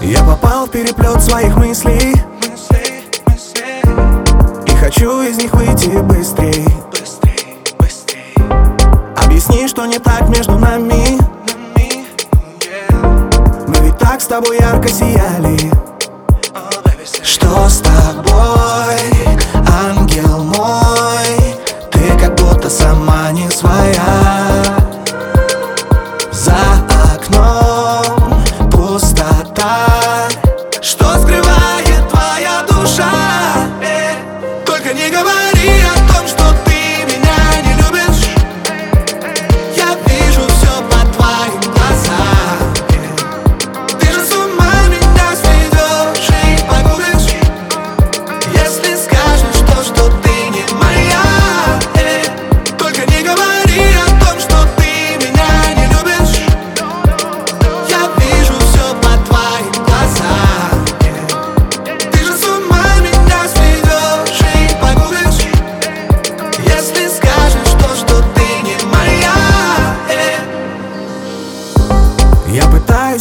Я попал в переплет своих мыслей. И хочу из них выйти быстрей. Объясни, что не так между нами. Мы ведь так с тобой ярко сияли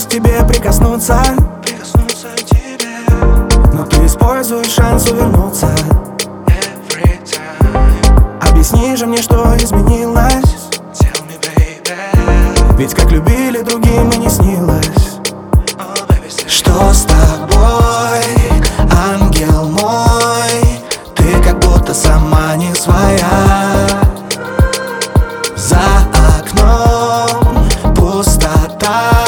к тебе прикоснуться. Прикоснуться к тебе. Но ты используешь шанс увернуться. Every time. Объясни же мне, что изменилось. Tell me, baby. Ведь как любили другим и не снилось. Oh, baby, Что с тобой, ангел мой? Ты как будто сама не своя. За окном пустота.